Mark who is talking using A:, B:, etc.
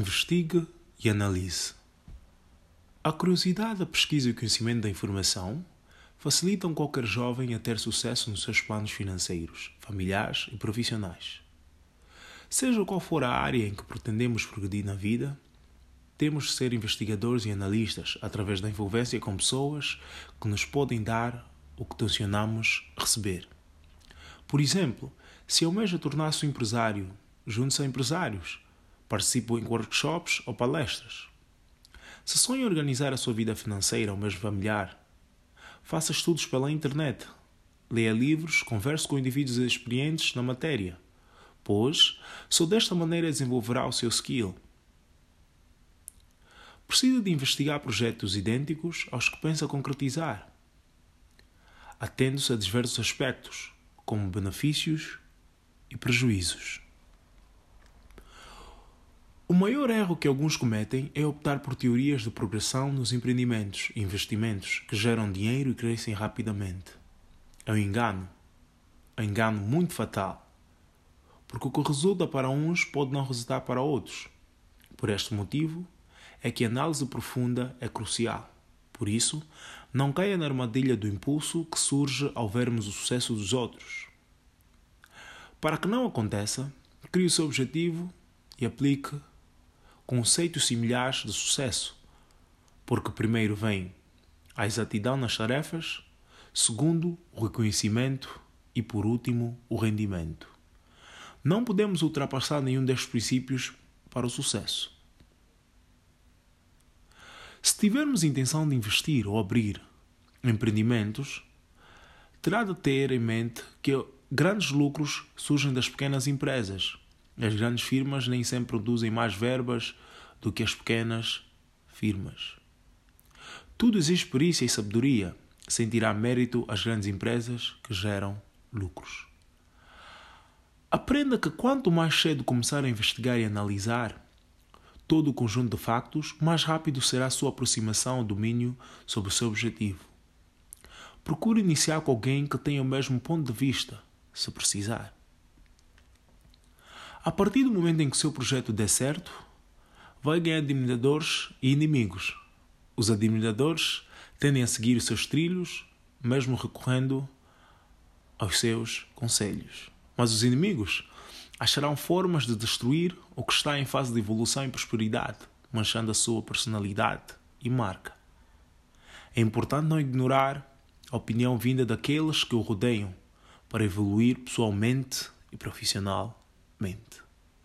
A: Investigue e analise. A curiosidade, a pesquisa e o conhecimento da informação facilitam qualquer jovem a ter sucesso nos seus planos financeiros, familiares e profissionais. Seja qual for a área em que pretendemos progredir na vida, temos de ser investigadores e analistas através da envolvência com pessoas que nos podem dar o que tensionamos receber. Por exemplo, se almeja tornar-se um empresário, junte-se a empresários Participo em workshops ou palestras. Se sonha organizar a sua vida financeira ou mesmo familiar, faça estudos pela internet, leia livros, converse com indivíduos experientes na matéria, pois só desta maneira desenvolverá o seu skill. Precisa de investigar projetos idênticos aos que pensa concretizar, atendo-se a diversos aspectos, como benefícios e prejuízos. O maior erro que alguns cometem é optar por teorias de progressão nos empreendimentos investimentos que geram dinheiro e crescem rapidamente. É um engano. É um engano muito fatal. Porque o que resulta para uns pode não resultar para outros. Por este motivo, é que a análise profunda é crucial. Por isso, não caia na armadilha do impulso que surge ao vermos o sucesso dos outros. Para que não aconteça, crie o seu objetivo e aplique conceitos similares de sucesso, porque primeiro vem a exatidão nas tarefas, segundo, o reconhecimento e por último, o rendimento. Não podemos ultrapassar nenhum destes princípios para o sucesso. Se tivermos intenção de investir ou abrir empreendimentos, terá de ter em mente que grandes lucros surgem das pequenas empresas as grandes firmas nem sempre produzem mais verbas do que as pequenas firmas. Tudo exige perícia e sabedoria, sem tirar mérito às grandes empresas que geram lucros. Aprenda que quanto mais cedo começar a investigar e analisar todo o conjunto de factos, mais rápido será a sua aproximação ao domínio sobre o seu objetivo. Procure iniciar com alguém que tenha o mesmo ponto de vista, se precisar. A partir do momento em que o seu projeto der certo, vai ganhar admiradores e inimigos. Os admiradores tendem a seguir os seus trilhos, mesmo recorrendo aos seus conselhos. Mas os inimigos acharão formas de destruir o que está em fase de evolução e prosperidade, manchando a sua personalidade e marca. É importante não ignorar a opinião vinda daqueles que o rodeiam para evoluir pessoalmente e mente.